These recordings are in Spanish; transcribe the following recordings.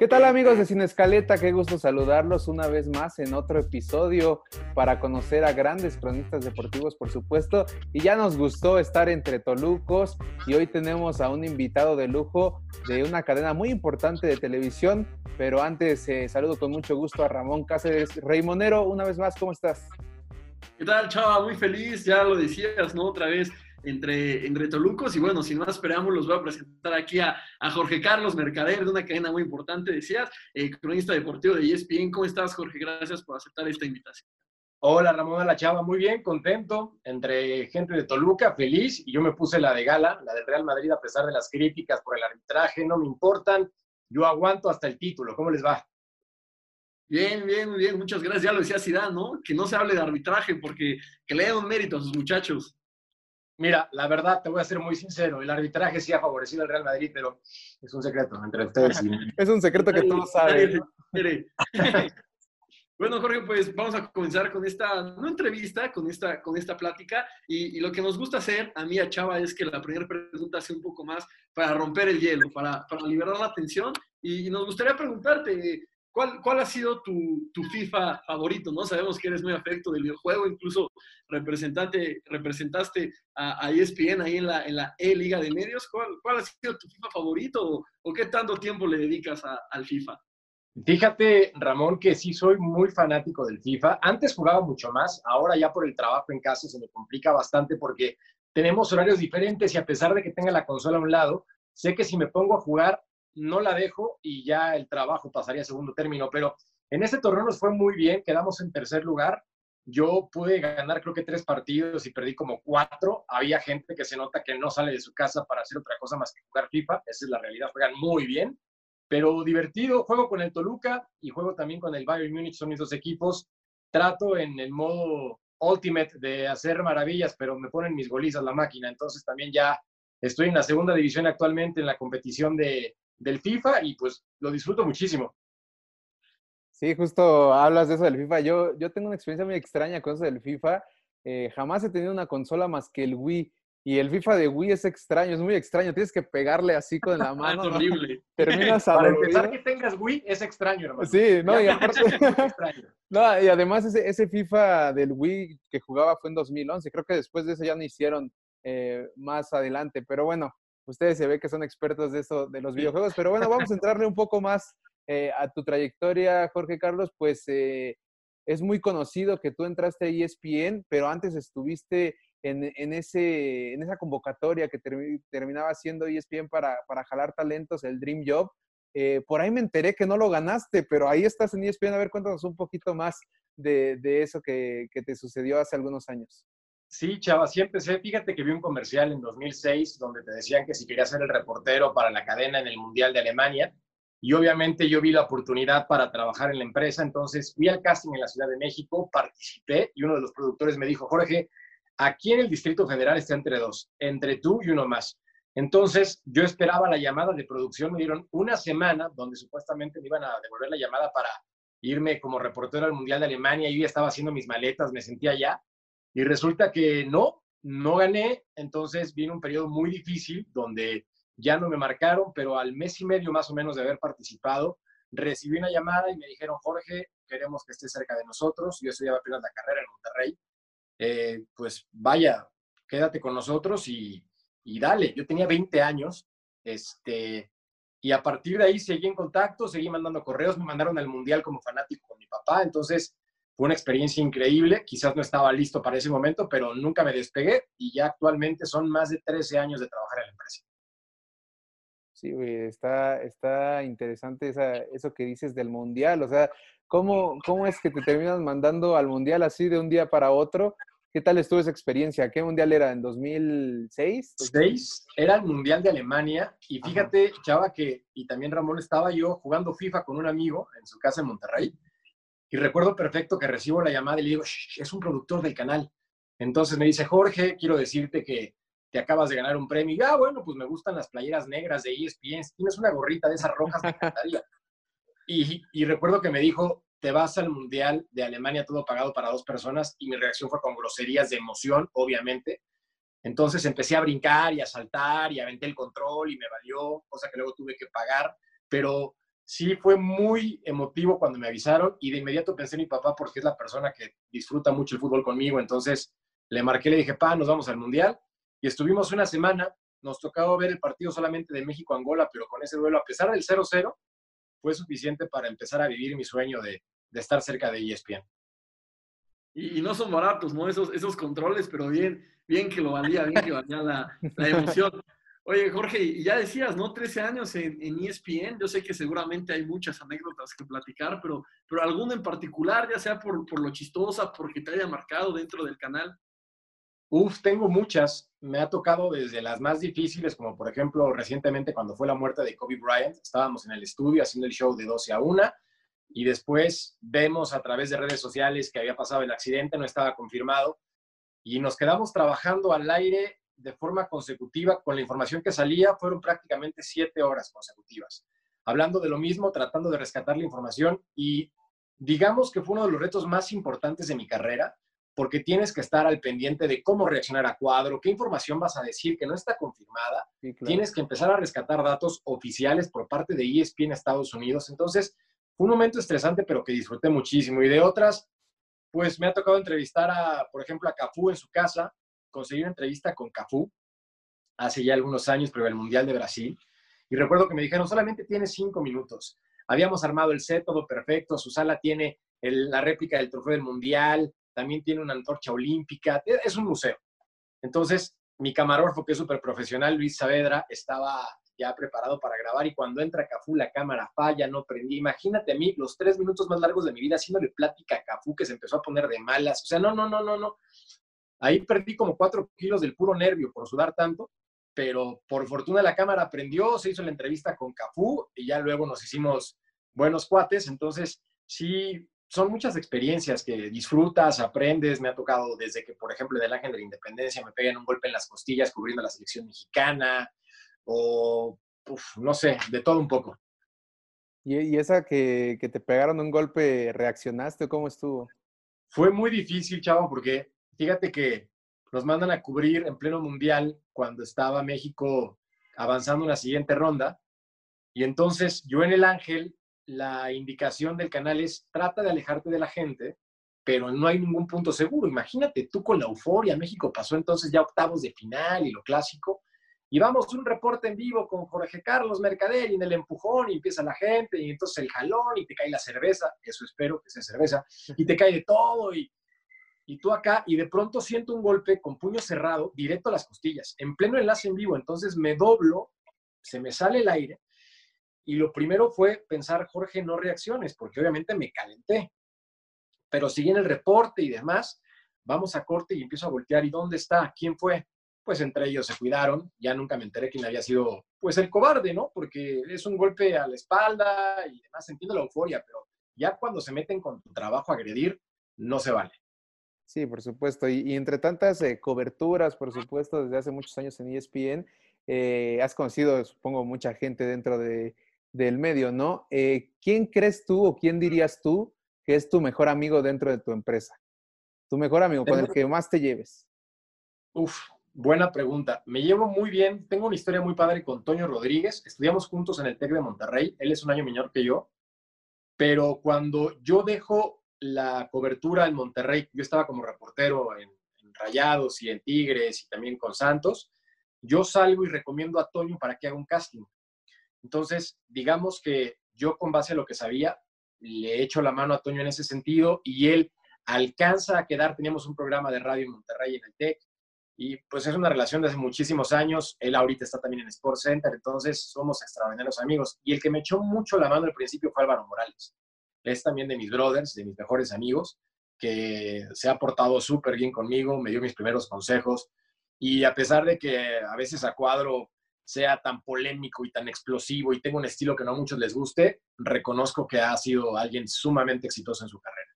¿Qué tal amigos de Sin Escaleta? Qué gusto saludarlos una vez más en otro episodio para conocer a grandes cronistas deportivos, por supuesto. Y ya nos gustó estar entre Tolucos y hoy tenemos a un invitado de lujo de una cadena muy importante de televisión. Pero antes eh, saludo con mucho gusto a Ramón Cáceres. Raimonero, una vez más, ¿cómo estás? ¿Qué tal, chava? Muy feliz, ya lo decías, ¿no? Otra vez entre, entre Tolucos. Y bueno, sin más esperamos, los voy a presentar aquí a, Jorge Carlos Mercader, de una cadena muy importante, decías, eh, cronista deportivo de ESPN. ¿Cómo estás, Jorge? Gracias por aceptar esta invitación. Hola, Ramón La Chava, muy bien, contento, entre gente de Toluca, feliz, y yo me puse la de Gala, la del Real Madrid, a pesar de las críticas por el arbitraje, no me importan, yo aguanto hasta el título, ¿cómo les va? Bien, bien, bien, muchas gracias. Ya lo decía Zidane, ¿no? Que no se hable de arbitraje porque que le den un mérito a sus muchachos. Mira, la verdad, te voy a ser muy sincero, el arbitraje sí ha favorecido al Real Madrid, pero es un secreto entre ustedes. Y... es un secreto que todos saben. bueno, Jorge, pues vamos a comenzar con esta, no entrevista, con esta, con esta plática. Y, lo que nos gusta hacer, a mí, a Chava, es que la primera pregunta sea un poco más para romper el hielo, para, para liberar la tensión. Y, y nos gustaría preguntarte, ¿Cuál, ¿Cuál, ha sido tu, tu, FIFA favorito? ¿no? Sabemos que eres muy afecto del videojuego, incluso representante, representaste a, a ESPN ahí en la, en la E-Liga de Medios. ¿Cuál, ¿Cuál, ha sido tu FIFA favorito o, qué tanto tiempo le dedicas al FIFA? Fíjate, Ramón, que sí soy muy fanático del FIFA. Antes jugaba mucho más, ahora ya por el trabajo en casa se me complica bastante porque tenemos horarios diferentes y a pesar de que tenga la consola a un lado, sé que si me pongo a jugar no la dejo y ya el trabajo pasaría a segundo término, pero en este torneo nos fue muy bien, quedamos en tercer lugar. Yo pude ganar creo que tres partidos y perdí como cuatro. Había gente que se nota que no sale de su casa para hacer otra cosa más que jugar FIFA. Esa es la realidad, juegan muy bien, pero divertido. Juego con el Toluca y juego también con el Bayern Múnich, son mis dos equipos. Trato en el modo Ultimate de hacer maravillas, pero me ponen mis golizas la máquina. Entonces también ya estoy en la segunda división actualmente en la competición de, del FIFA y pues lo disfruto muchísimo. Sí, justo hablas de eso del FIFA. Yo, yo tengo una experiencia muy extraña con eso del FIFA. Eh, jamás he tenido una consola más que el Wii. Y el FIFA de Wii es extraño, es muy extraño. Tienes que pegarle así con la mano. es horrible. Terminas a Para empezar que tengas Wii es extraño, hermano. Sí, no, y aparte... no, y además ese, ese FIFA del Wii que jugaba fue en 2011. Creo que después de eso ya no hicieron eh, más adelante. Pero bueno, ustedes se ve que son expertos de eso, de los videojuegos, pero bueno, vamos a entrarle un poco más eh, a tu trayectoria, Jorge Carlos, pues eh, es muy conocido que tú entraste a ESPN, pero antes estuviste en, en, ese, en esa convocatoria que terminaba siendo ESPN para, para, jalar talentos, el Dream Job. Eh, por ahí me enteré que no lo ganaste, pero ahí estás en ESPN. A ver, cuéntanos un poquito más de, de eso que, que te sucedió hace algunos años. Sí, chava, sí empecé. Fíjate que vi un comercial en 2006 donde te decían que si quería ser el reportero para la cadena en el Mundial de Alemania. Y obviamente yo vi la oportunidad para trabajar en la empresa. Entonces fui al casting en la Ciudad de México, participé y uno de los productores me dijo, Jorge, aquí en el Distrito Federal está entre dos, entre tú y uno más. Entonces yo esperaba la llamada de producción. Me dieron una semana donde supuestamente me iban a devolver la llamada para irme como reportero al Mundial de Alemania. Yo ya estaba haciendo mis maletas, me sentía ya y resulta que no, no gané, entonces vino un periodo muy difícil donde ya no me marcaron, pero al mes y medio más o menos de haber participado, recibí una llamada y me dijeron, Jorge, queremos que estés cerca de nosotros. Yo estudiaba apenas la carrera en Monterrey. Eh, pues vaya, quédate con nosotros y, y, dale. Yo tenía 20 años, este, y a partir de ahí seguí en contacto, seguí mandando correos, me mandaron al Mundial como fanático con mi papá, entonces fue una experiencia increíble, quizás no estaba listo para ese momento, pero nunca me despegué y ya actualmente son más de 13 años de trabajar en la empresa. Sí, está, está interesante esa, eso que dices del mundial. O sea, ¿cómo, ¿cómo es que te terminas mandando al mundial así de un día para otro? ¿Qué tal estuvo esa experiencia? ¿Qué mundial era? ¿En 2006? Seis, era el mundial de Alemania. Y fíjate, Chava, que, y también Ramón, estaba yo jugando FIFA con un amigo en su casa en Monterrey. Y recuerdo perfecto que recibo la llamada y le digo, es un productor del canal. Entonces me dice, Jorge, quiero decirte que te acabas de ganar un premio. Y ah, bueno, pues me gustan las playeras negras de ESPN. tienes una gorrita de esas rojas, me encantaría. Y, y recuerdo que me dijo, te vas al Mundial de Alemania todo pagado para dos personas. Y mi reacción fue con groserías de emoción, obviamente. Entonces empecé a brincar y a saltar y aventé el control y me valió, cosa que luego tuve que pagar. Pero sí fue muy emotivo cuando me avisaron y de inmediato pensé en mi papá porque es la persona que disfruta mucho el fútbol conmigo. Entonces le marqué, le dije, pa, nos vamos al Mundial. Y estuvimos una semana, nos tocaba ver el partido solamente de México-Angola, pero con ese duelo, a pesar del 0-0, fue suficiente para empezar a vivir mi sueño de, estar cerca de ESPN. Y, no son baratos, ¿no? Esos, esos controles, pero bien, bien que lo valía, bien que valía la, la emoción. Oye, Jorge, ya decías, ¿no? 13 años en, ESPN. Yo sé que seguramente hay muchas anécdotas que platicar, pero, pero alguna en particular, ya sea por, por lo chistosa, porque te haya marcado dentro del canal. Uf, tengo muchas. Me ha tocado desde las más difíciles, como por ejemplo recientemente cuando fue la muerte de Kobe Bryant. Estábamos en el estudio haciendo el show de 12 a 1 y después vemos a través de redes sociales que había pasado el accidente, no estaba confirmado y nos quedamos trabajando al aire de forma consecutiva con la información que salía, fueron prácticamente siete horas consecutivas, hablando de lo mismo, tratando de rescatar la información y digamos que fue uno de los retos más importantes de mi carrera, porque tienes que estar al pendiente de cómo reaccionar a cuadro, qué información vas a decir que no está confirmada, tienes que empezar a rescatar datos oficiales por parte de ESPN Estados Unidos. Entonces, fue un momento estresante, pero que disfruté muchísimo. Y de otras, pues me ha tocado entrevistar a, por ejemplo, a Cafú en su casa, conseguí una entrevista con Cafú hace ya algunos años, pero el Mundial de Brasil. Y recuerdo que me dijeron, solamente tiene cinco minutos. Habíamos armado el set, todo perfecto. Su sala tiene la réplica del trofeo del Mundial, también tiene una antorcha olímpica. E, es un museo. Entonces, mi camarógrafo, que es súper profesional, Luis Saavedra, estaba ya preparado para grabar y cuando entra Cafú la cámara falla, no prendí. Imagínate a mí los tres minutos más largos de mi vida haciéndole plática a Cafú que se empezó a poner de malas. O sea, no, no, no, no, no. Ahí perdí como cuatro kilos del puro nervio por sudar tanto, pero por fortuna la cámara prendió, se hizo la entrevista con Cafú y ya luego nos hicimos buenos cuates. Entonces, sí, son muchas experiencias que disfrutas, aprendes. Me ha tocado desde que, por ejemplo, en el Ángel de la Independencia me pegan un golpe en las costillas cubriendo la selección mexicana o, no sé, de todo un poco. ¿Y, esa que, que, te pegaron un golpe, reaccionaste o cómo estuvo? Fue muy difícil, chavo, porque fíjate que nos mandan a cubrir en pleno mundial cuando estaba México avanzando en la siguiente ronda. Y entonces yo en el Ángel, la indicación del canal es trata de alejarte de la gente, pero no hay ningún punto seguro. Imagínate tú con la euforia, México pasó entonces ya octavos de final y lo clásico. Y vamos un reporte en vivo con Jorge Carlos Mercader y en el empujón y empieza la gente y entonces el jalón y te cae la cerveza, eso espero que sea cerveza, y te cae de todo y y tú acá, y de pronto siento un golpe con puño cerrado, directo a las costillas, en pleno enlace en vivo. Entonces me doblo, se me sale el aire, y lo primero fue pensar, Jorge, no reacciones, porque obviamente me calenté. Pero sigue en el reporte y demás, vamos a corte y empiezo a voltear, ¿y dónde está? ¿Quién fue? Pues entre ellos se cuidaron, ya nunca me enteré quién había sido, pues el cobarde, ¿no? Porque es un golpe a la espalda y demás, entiendo la euforia, pero ya cuando se meten con tu trabajo a agredir, no se vale. Sí, por supuesto. Y, entre tantas eh, coberturas, por supuesto, desde hace muchos años en ESPN, eh, has conocido, supongo, mucha gente dentro de, del medio, ¿no? Eh, ¿Quién crees tú o quién dirías tú que es tu mejor amigo dentro de tu empresa? Tu mejor amigo, con el que más te lleves. Uf, buena pregunta. Me llevo muy bien. Tengo una historia muy padre con Toño Rodríguez. Estudiamos juntos en el TEC de Monterrey. Él es un año menor que yo. Pero cuando yo dejo la cobertura en Monterrey, yo estaba como reportero en, Rayados y en Tigres y también con Santos, yo salgo y recomiendo a Toño para que haga un casting. Entonces, digamos que yo con base a lo que sabía, le echo la mano a Toño en ese sentido y él alcanza a quedar, teníamos un programa de radio en Monterrey en el TEC y pues es una relación de hace muchísimos años, él ahorita está también en Sport Center, entonces somos extraordinarios amigos y el que me echó mucho la mano al principio fue Álvaro Morales es también de mis brothers, de mis mejores amigos, que se ha portado súper bien conmigo, me dio mis primeros consejos y a pesar de que a veces a cuadro sea tan polémico y tan explosivo y tengo un estilo que no a muchos les guste, reconozco que ha sido alguien sumamente exitoso en su carrera.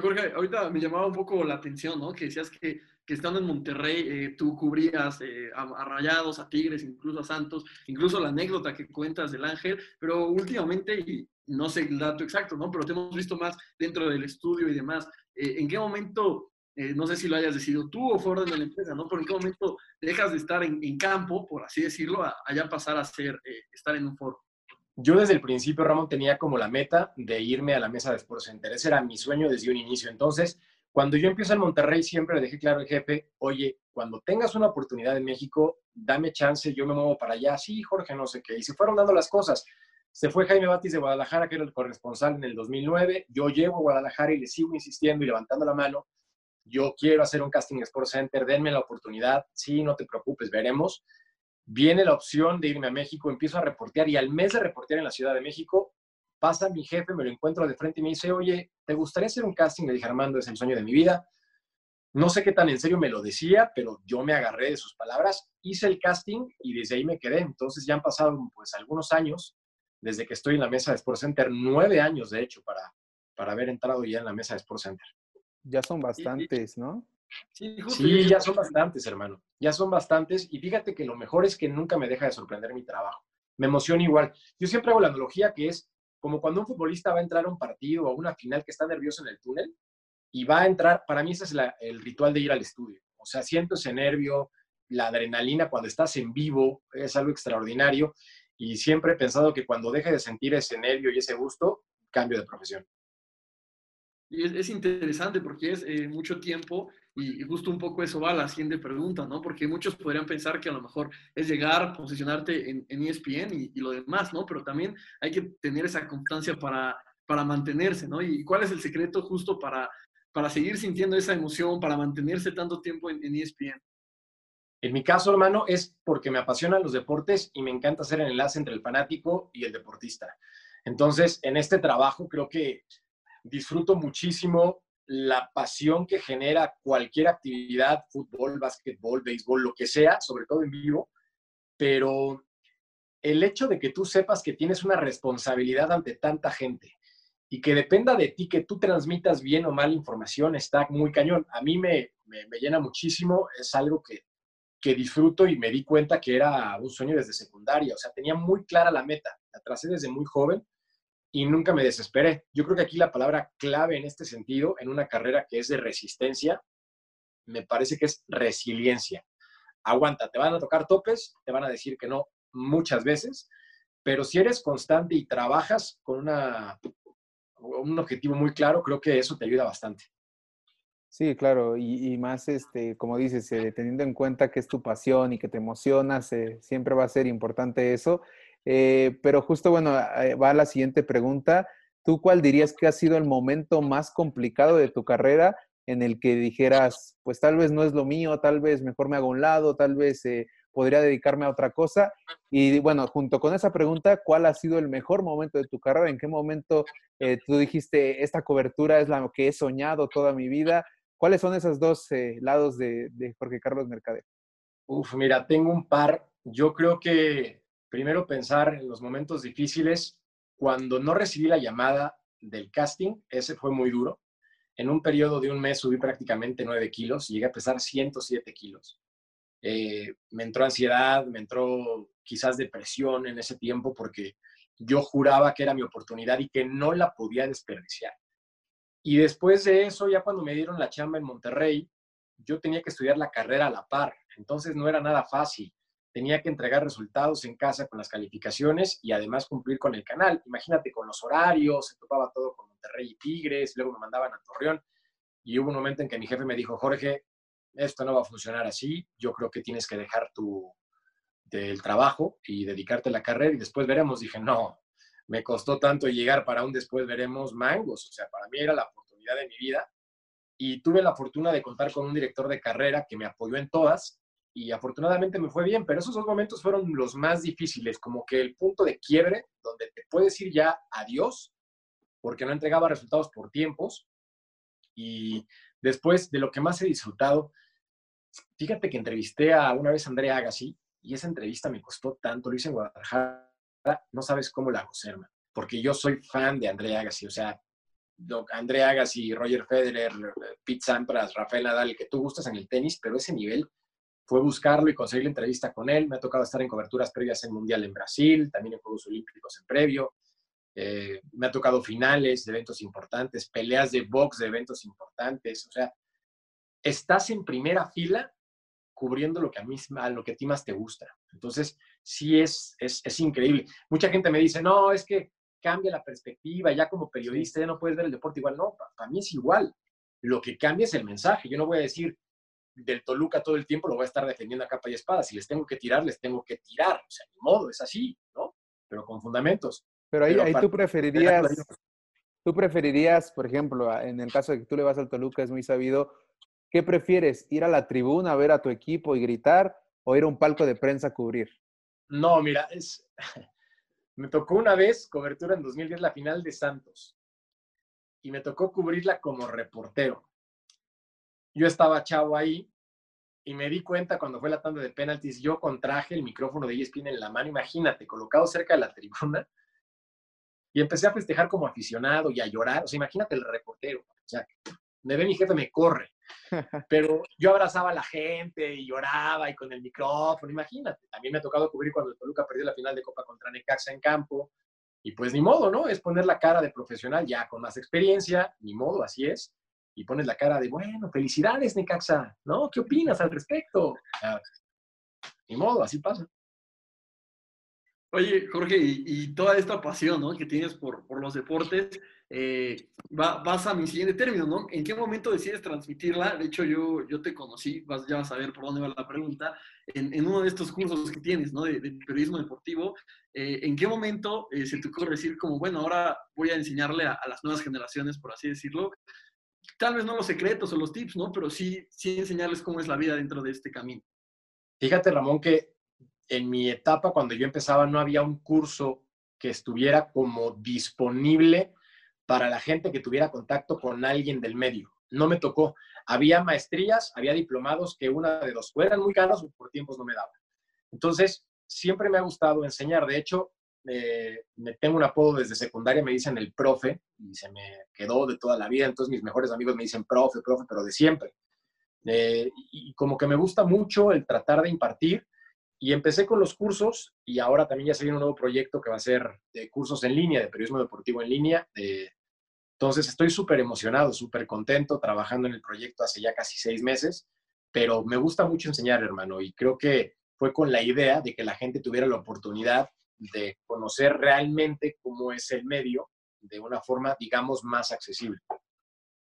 Jorge, ahorita me llamaba un poco la atención, ¿no? Que decías que, que estando en Monterrey eh, tú cubrías eh, a, a, Rayados, a Tigres, incluso a Santos, incluso la anécdota que cuentas del Ángel, pero últimamente, y no sé el dato exacto, ¿no? Pero te hemos visto más dentro del estudio y demás. Eh, ¿En qué momento, no sé si lo hayas decidido tú o fuera de la empresa, ¿no? Pero en qué momento dejas de estar en, campo, por así decirlo, a, pasar a ser, estar en un foro? Yo desde el principio, Ramón, tenía como la meta de irme a la mesa de Sports Center. Ese era mi sueño desde un inicio. Entonces, cuando yo empiezo en Monterrey, siempre le dejé claro al jefe, oye, cuando tengas una oportunidad en México, dame chance, yo me muevo para allá. Sí, Jorge, no sé qué. Y se fueron dando las cosas. Se fue Jaime Batis de Guadalajara, que era el corresponsal en el 2009. Yo llego a Guadalajara y le sigo insistiendo y levantando la mano. Yo quiero hacer un casting Sports Center, denme la oportunidad. Sí, no te preocupes, veremos. Viene la opción de irme a México, empiezo a reportear y al mes de reportear en la Ciudad de México, pasa mi jefe, me lo encuentro de frente y me dice, oye, ¿te gustaría hacer un casting? Le dije, Armando, es el sueño de mi vida. No sé qué tan en serio me lo decía, pero yo me agarré de sus palabras, hice el casting y desde ahí me quedé. Entonces ya han pasado pues algunos años desde que estoy en la mesa de Sports Center, nueve años de hecho para, para haber entrado ya en la mesa de Sports Center. Ya son bastantes, ¿no? Sí, sí, ya son bastantes, hermano. Ya son bastantes. Y fíjate que lo mejor es que nunca me deja de sorprender mi trabajo. Me emociona igual. Yo siempre hago la analogía que es como cuando un futbolista va a entrar a un partido o a una final que está nervioso en el túnel y va a entrar, para mí ese es el ritual de ir al estudio. O sea, siento ese nervio, la adrenalina cuando estás en vivo, es algo extraordinario y siempre he pensado que cuando deje de sentir ese nervio y ese gusto, cambio de profesión. Y es, interesante porque es eh, mucho tiempo y, justo un poco eso va a la siguiente pregunta, ¿no? Porque muchos podrían pensar que a lo mejor es llegar, posicionarte en, ESPN y, y, lo demás, ¿no? Pero también hay que tener esa constancia para, para mantenerse, ¿no? ¿Y cuál es el secreto justo para, para seguir sintiendo esa emoción, para mantenerse tanto tiempo en, en ESPN? En mi caso, hermano, es porque me apasionan los deportes y me encanta hacer el enlace entre el fanático y el deportista. Entonces, en este trabajo creo que disfruto muchísimo la pasión que genera cualquier actividad, fútbol, básquetbol, béisbol, lo que sea, sobre todo en vivo, pero el hecho de que tú sepas que tienes una responsabilidad ante tanta gente y que dependa de ti que tú transmitas bien o mal información está muy cañón. A mí me, me, llena muchísimo, es algo que, que disfruto y me di cuenta que era un sueño desde secundaria, o sea, tenía muy clara la meta, la tracé desde muy joven y nunca me desesperé. Yo creo que aquí la palabra clave en este sentido, en una carrera que es de resistencia, me parece que es resiliencia. Aguanta, te van a tocar topes, te van a decir que no muchas veces, pero si eres constante y trabajas con una, un objetivo muy claro, creo que eso te ayuda bastante. Sí, claro, y, más, este, como dices, eh, teniendo en cuenta que es tu pasión y que te emocionas, eh, siempre va a ser importante eso. Eh, pero justo, bueno, eh, va la siguiente pregunta. ¿Tú cuál dirías que ha sido el momento más complicado de tu carrera en el que dijeras, pues tal vez no es lo mío, tal vez mejor me hago un lado, tal vez eh, podría dedicarme a otra cosa? Y bueno, junto con esa pregunta, ¿cuál ha sido el mejor momento de tu carrera? ¿En qué momento tú dijiste, esta cobertura es la que he soñado toda mi vida? ¿Cuáles son esos dos lados de, de Jorge Carlos Mercader? Uf, mira, tengo un par. Yo creo que primero pensar en los momentos difíciles. Cuando no recibí la llamada del casting, ese fue muy duro. En un periodo de un mes subí prácticamente 9 kilos, llegué a pesar 107 kilos. Eh, me entró ansiedad, me entró quizás depresión en ese tiempo porque yo juraba que era mi oportunidad y que no la podía desperdiciar. Y después de eso, ya cuando me dieron la chamba en Monterrey, yo tenía que estudiar la carrera a la par, entonces no era nada fácil tenía que entregar resultados en casa con las calificaciones y además cumplir con el canal. Imagínate con los horarios, se topaba todo con Monterrey y Tigres, luego me mandaban a Torreón y hubo un momento en que mi jefe me dijo, Jorge, esto no va a funcionar así, yo creo que tienes que dejar tu del trabajo y dedicarte a la carrera y después veremos. Dije, no, me costó tanto llegar para un después veremos mangos, o sea, para mí era la oportunidad de mi vida y tuve la fortuna de contar con un director de carrera que me apoyó en todas y afortunadamente me fue bien, pero esos dos momentos fueron los más difíciles, como que el punto de quiebre donde te puedes ir ya adiós, porque no entregaba resultados por tiempos. Y después de lo que más he disfrutado, fíjate que entrevisté a una vez a Andrea Agassi y esa entrevista me costó tanto, lo hice en Guadalajara, no sabes cómo la gocé, porque yo soy fan de Andrea Agassi, o sea, Andrea Agassi, Roger Federer, Pete Sampras, Rafael Nadal, que tú gustas en el tenis, pero ese nivel fue buscarlo y conseguir la entrevista con él. Me ha tocado estar en coberturas previas en Mundial en Brasil, también en Juegos Olímpicos en previo. Eh, me ha tocado finales de eventos importantes, peleas de box de eventos importantes. O sea, estás en primera fila cubriendo lo que a, mí, a lo que a ti más te gusta. Entonces, sí es, es, es increíble. Mucha gente me dice, no, es que cambia la perspectiva, ya como periodista ya no puedes ver el deporte igual. No, para mí es igual. Lo que cambia es el mensaje. Yo no voy a decir del Toluca todo el tiempo, lo voy a estar defendiendo a capa y espada. Si les tengo que tirar, les tengo que tirar. O sea, ni modo, es así, ¿no? Pero con fundamentos. Pero ahí, ahí tú preferirías, tú preferirías, por ejemplo, en el caso de que tú le vas al Toluca, es muy sabido, ¿qué prefieres? ¿Ir a la tribuna a ver a tu equipo y gritar o ir a un palco de prensa a cubrir? No, mira, es, me tocó una vez cobertura en 2010, la final de Santos, y me tocó cubrirla como reportero. Yo estaba chavo ahí y me di cuenta cuando fue la tanda de penaltis, yo contraje el micrófono de ESPN en la mano, imagínate, colocado cerca de la tribuna, y empecé a festejar como aficionado y a llorar. O sea, imagínate el reportero. O sea, me ve mi jefe, me corre. Pero yo abrazaba a la gente y lloraba y con el micrófono, imagínate. También me ha tocado cubrir cuando el Toluca perdió la final de Copa contra Necaxa en campo. Y pues ni modo, ¿no? Es poner la cara de profesional ya con más experiencia, ni modo, así es. Y pones la cara de, bueno, felicidades, Necaxa, ¿no? ¿Qué opinas al respecto? ni modo, así pasa. Oye, Jorge, y, toda esta pasión ¿no? que tienes por, por los deportes, eh, va, vas a mi siguiente término, ¿no? ¿En qué momento decides transmitirla? De hecho, yo, yo te conocí, vas, ya vas a ver por dónde va la pregunta, en, en uno de estos cursos que tienes, ¿no? De, periodismo deportivo. Eh, ¿En qué momento eh, se te ocurre decir como, bueno, ahora voy a enseñarle a, a, las nuevas generaciones, por así decirlo, tal vez no los secretos o los tips, ¿no? Pero sí, sí enseñarles cómo es la vida dentro de este camino. Fíjate, Ramón, que en mi etapa, cuando yo empezaba, no había un curso que estuviera como disponible para la gente que tuviera contacto con alguien del medio. No me tocó. Había maestrías, había diplomados que una de dos eran muy caros o por tiempos no me daban. Entonces, siempre me ha gustado enseñar. De hecho, me tengo un apodo desde secundaria, me dicen el profe, y se me quedó de toda la vida. Entonces, mis mejores amigos me dicen profe, profe, pero de siempre. Y como que me gusta mucho el tratar de impartir y empecé con los cursos y ahora también ya se viene un nuevo proyecto que va a ser de cursos en línea, de periodismo deportivo en línea. Entonces estoy súper emocionado, súper contento trabajando en el proyecto hace ya casi seis meses, pero me gusta mucho enseñar, hermano, y creo que fue con la idea de que la gente tuviera la oportunidad de conocer realmente cómo es el medio de una forma, digamos, más accesible.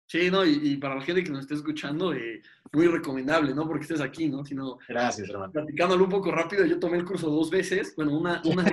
Sí, no, y, para la gente que nos esté escuchando, eh, muy recomendable, ¿no? Porque estés aquí, ¿no? Sino, Gracias, hermano. Platicándolo un poco rápido, yo tomé el curso dos veces, bueno, una, una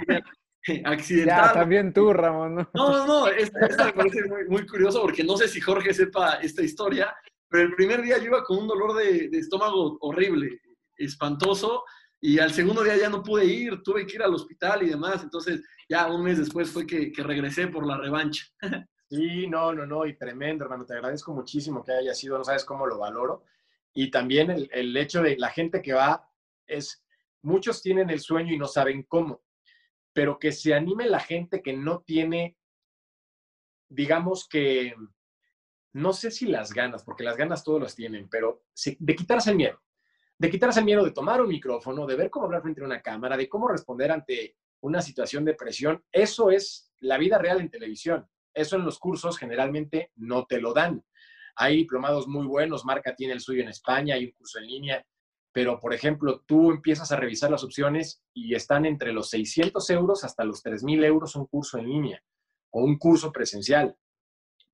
accidental. Ya, también tú, Ramón. No, no, no, esta, me parece muy, curioso porque no sé si Jorge sepa esta historia, pero el primer día yo iba con un dolor de, estómago horrible, espantoso, y al segundo día ya no pude ir, tuve que ir al hospital y demás, entonces ya un mes después fue que, que regresé por la revancha. Sí, no, no, no, y tremendo, hermano. Te agradezco muchísimo que haya sido, no sabes cómo lo valoro. Y también el, el hecho de la gente que va es, muchos tienen el sueño y no saben cómo, pero que se anime la gente que no tiene, digamos que, no sé si las ganas, porque las ganas todos las tienen, pero de quitarse el miedo, de quitarse el miedo de tomar un micrófono, de ver cómo hablar frente a una cámara, de cómo responder ante una situación de presión. Eso es la vida real en televisión. Eso en los cursos generalmente no te lo dan. Hay diplomados muy buenos, Marca tiene el suyo en España, hay un curso en línea, pero por ejemplo, tú empiezas a revisar las opciones y están entre los 600 euros hasta los 3.000 euros un curso en línea o un curso presencial.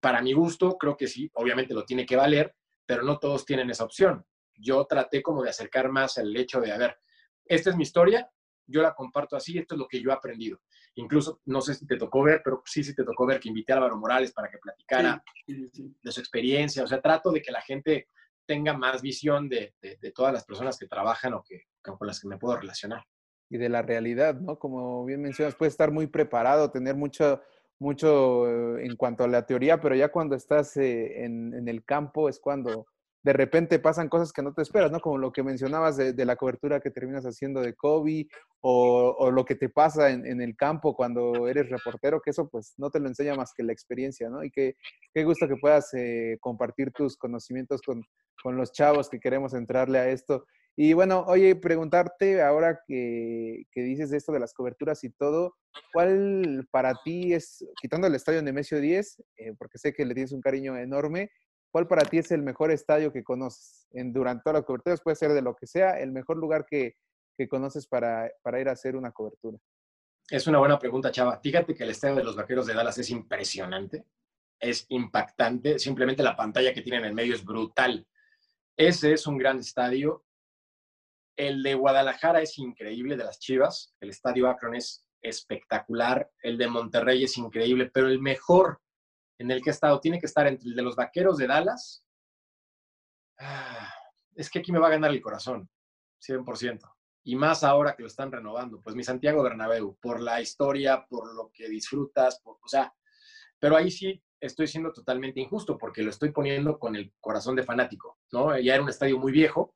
Para mi gusto, creo que sí, obviamente lo tiene que valer, pero no todos tienen esa opción. Yo traté como de acercar más el hecho de, a ver, esta es mi historia, yo la comparto así, esto es lo que yo he aprendido. Incluso, no sé si te tocó ver, pero sí, sí te tocó ver que invité a Álvaro Morales para que platicara de su experiencia. O sea, trato de que la gente tenga más visión de, todas las personas que trabajan o que, con las que me puedo relacionar. Y de la realidad, ¿no? Como bien mencionas, puedes estar muy preparado, tener mucho, mucho eh, en cuanto a la teoría, pero ya cuando estás eh, en el campo es cuando de repente pasan cosas que no te esperas, ¿no? Como lo que mencionabas de, la cobertura que terminas haciendo de Kobe o, lo que te pasa en, el campo cuando eres reportero, que eso pues no te lo enseña más que la experiencia, ¿no? Y que qué gusto que puedas eh, compartir tus conocimientos con, los chavos que queremos entrarle a esto. Y bueno, oye, preguntarte ahora que, que dices esto de las coberturas y todo, ¿cuál para ti es, quitando el estadio Nemesio 10, eh, porque sé que le tienes un cariño enorme, ¿Cuál para ti es el mejor estadio que conoces? En, durante todas las coberturas puede ser de lo que sea, el mejor lugar que, que conoces para, para ir a hacer una cobertura? Es una buena pregunta, Chava. Fíjate que el estadio de los Vaqueros de Dallas es impresionante, es impactante, simplemente la pantalla que tiene en el medio es brutal. Ese es un gran estadio. El de Guadalajara es increíble, de las Chivas. El estadio Akron es espectacular. El de Monterrey es increíble, pero el mejor en el que he estado tiene que estar entre el de los Vaqueros de Dallas. Ah, es que aquí me va a ganar el corazón, 100%. Y más ahora que lo están renovando. Pues mi Santiago Bernabéu, por la historia, por lo que disfrutas, o sea, pero ahí sí estoy siendo totalmente injusto porque lo estoy poniendo con el corazón de fanático, ¿no? Ya era un estadio muy viejo,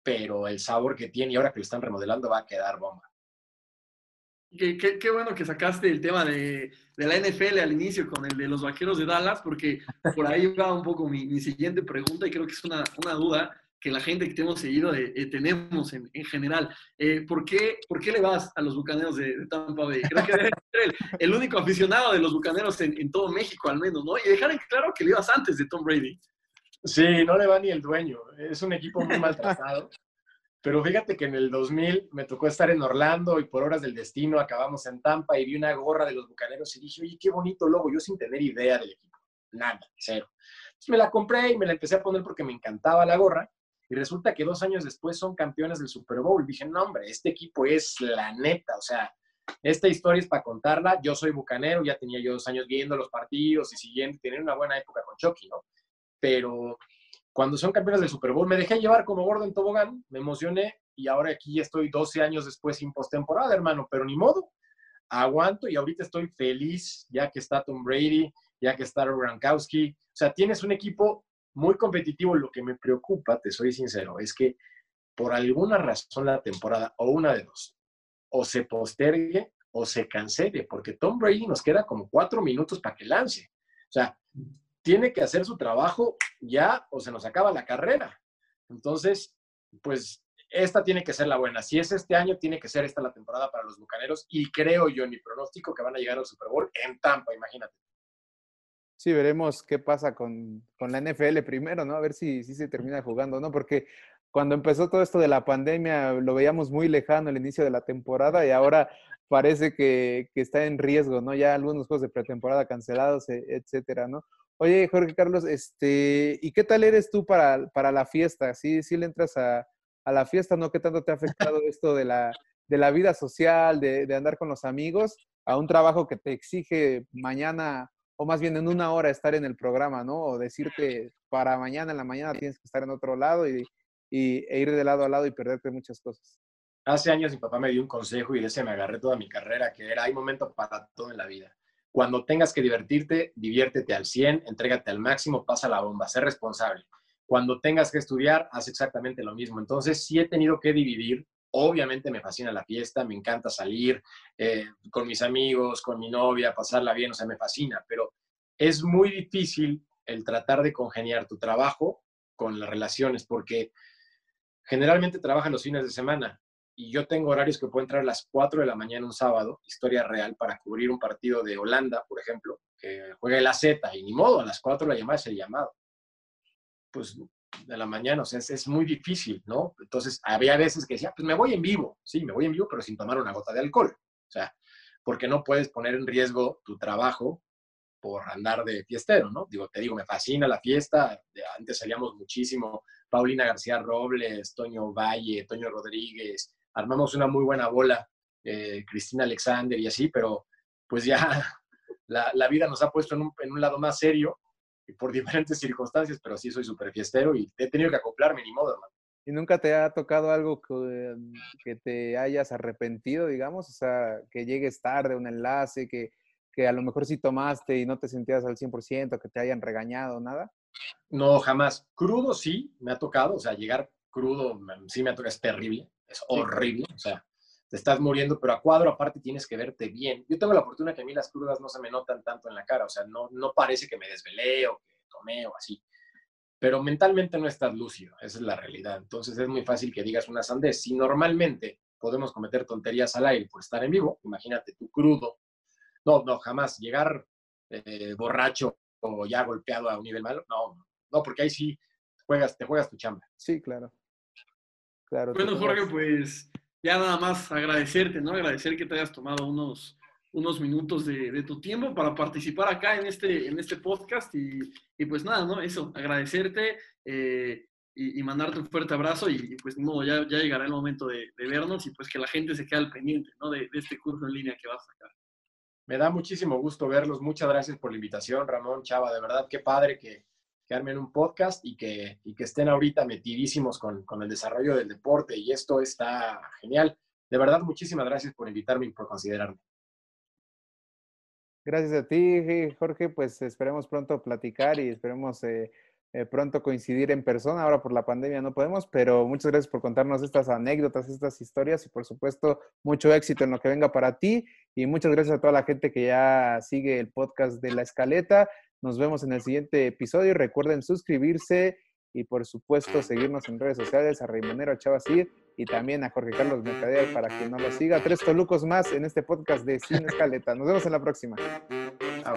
pero el sabor que tiene y ahora que lo están remodelando va a quedar bomba. Qué, bueno que sacaste el tema de, la NFL al inicio con el de los vaqueros de Dallas, porque por ahí va un poco mi, siguiente pregunta y creo que es una, duda que la gente que te hemos seguido eh, eh, tenemos en, en general. Eh, ¿por, qué, ¿por, qué, le vas a los bucaneros de, Tampa Bay? Creo que eres el, el, único aficionado de los bucaneros en, en, todo México, al menos, ¿no? Y dejar en claro que le ibas antes de Tom Brady. Sí, no le va ni el dueño. Es un equipo muy maltratado. Pero fíjate que en el 2000 me tocó estar en Orlando y por horas del destino acabamos en Tampa y vi una gorra de los bucaneros y dije, oye, qué bonito logo, yo sin tener idea del equipo. Nada, cero. Me la compré y me la empecé a poner porque me encantaba la gorra y resulta que dos años después son campeones del Super Bowl. Dije, no, hombre, este equipo es la neta. O sea, esta historia es para contarla. Yo soy bucanero, ya tenía yo dos años viendo los partidos y siguiendo, tenía una buena época con Chucky, ¿no? Pero cuando son campeones del Super Bowl, me dejé llevar como gordo en tobogán, me emocioné y ahora aquí estoy 12 años después sin postemporada, hermano, pero ni modo. Aguanto y ahorita estoy feliz ya que está Tom Brady, ya que está Gronkowski. O sea, tienes un equipo muy competitivo. Lo que me preocupa, te soy sincero, es que por alguna razón la temporada, o una de dos, o se postergue o se cancele, porque Tom Brady nos queda como cuatro minutos para que lance. O sea, tiene que hacer su trabajo ya o se nos acaba la carrera. Entonces, pues esta tiene que ser la buena. Si es este año, tiene que ser esta la temporada para los Bucaneros y creo yo en mi pronóstico que van a llegar al Super Bowl en Tampa, imagínate. Sí, veremos qué pasa con, con, la NFL primero, ¿no? A ver si, si se termina jugando, ¿no? Porque cuando empezó todo esto de la pandemia lo veíamos muy lejano el inicio de la temporada y ahora parece que, que está en riesgo, ¿no? Ya algunos juegos de pretemporada cancelados, e, etcétera, ¿no? Oye, Jorge Carlos, este, ¿y qué tal eres tú para, para la fiesta? ¿Sí, sí le entras a, a, la fiesta, no? ¿Qué tanto te ha afectado esto de la, de la vida social, de, de andar con los amigos, a un trabajo que te exige mañana o más bien en una hora estar en el programa, ¿no? O decirte para mañana en la mañana tienes que estar en otro lado y, y e ir de lado a lado y perderte muchas cosas. Hace años mi papá me dio un consejo y de ese me agarré toda mi carrera, que era, hay momento para todo en la vida. Cuando tengas que divertirte, diviértete al 100, entrégate al máximo, pasa la bomba, sé responsable. Cuando tengas que estudiar, haz exactamente lo mismo. Entonces, sí he tenido que dividir Obviamente me fascina la fiesta, me encanta salir eh, con mis amigos, con mi novia, pasarla bien, o sea, me fascina, pero es muy difícil el tratar de congeniar tu trabajo con las relaciones, porque generalmente trabajan los fines de semana y yo tengo horarios que puedo entrar a las 4 de la mañana un sábado, historia real, para cubrir un partido de Holanda, por ejemplo, que juega el Z y ni modo, a las 4 la llamada es el llamado. Pues de la mañana, o sea, es, muy difícil, ¿no? Entonces, había veces que decía, pues me voy en vivo, sí, me voy en vivo, pero sin tomar una gota de alcohol. O sea, porque no puedes poner en riesgo tu trabajo por andar de fiestero, ¿no? Digo, te digo, me fascina la fiesta, antes salíamos muchísimo, Paulina García Robles, Toño Valle, Toño Rodríguez, armamos una muy buena bola, eh, Cristina Alexander y así, pero pues ya la, la vida nos ha puesto en un, en un lado más serio por diferentes circunstancias, pero sí soy súper fiestero y he tenido que acoplarme, ni modo, hermano. ¿Y nunca te ha tocado algo que, te hayas arrepentido, digamos? O sea, que llegues tarde, un enlace, que, que a lo mejor sí tomaste y no te sentías al 100%, que te hayan regañado, nada? No, jamás. Crudo sí, me ha tocado, o sea, llegar crudo sí me ha tocado, es terrible, es horrible, o sea, te estás muriendo, pero a cuadro aparte tienes que verte bien. Yo tengo la fortuna que a mí las crudas no se me notan tanto en la cara, o sea, no, no parece que me desvelé o que tomé o así. Pero mentalmente no estás lúcido, esa es la realidad. Entonces es muy fácil que digas una sandez. Si normalmente podemos cometer tonterías al aire por estar en vivo, imagínate tú crudo. No, no, jamás llegar eh, borracho o ya golpeado a un nivel malo, no, no, porque ahí sí juegas, te juegas tu chamba. Sí, claro. Claro. Bueno, Jorge, pues ya nada más agradecerte, ¿no? Agradecer que te hayas tomado unos, unos minutos de, tu tiempo para participar acá en este, en este podcast y, y pues nada, ¿no? Eso, agradecerte eh, y, mandarte un fuerte abrazo y, pues no, ya, ya llegará el momento de, vernos y pues que la gente se quede al pendiente, ¿no? De, de este curso en línea que vas a sacar. Me da muchísimo gusto verlos. Muchas gracias por la invitación, Ramón, Chava. De verdad, qué padre que, que armen un podcast y que, y que estén ahorita metidísimos con, con, el desarrollo del deporte. Y esto está genial. De verdad, muchísimas gracias por invitarme y por considerarme. Gracias a ti, Jorge. Pues esperemos pronto platicar y esperemos eh, eh, pronto coincidir en persona. Ahora por la pandemia no podemos, pero muchas gracias por contarnos estas anécdotas, estas historias y por supuesto mucho éxito en lo que venga para ti. Y muchas gracias a toda la gente que ya sigue el podcast de La Escaleta. Nos vemos en el siguiente episodio. Recuerden suscribirse y por supuesto seguirnos en redes sociales a Raimonero Chavasir y también a Jorge Carlos Mercader para que no lo siga. Tres tolucos más en este podcast de Sin Escaleta. Nos vemos en la próxima. Chao.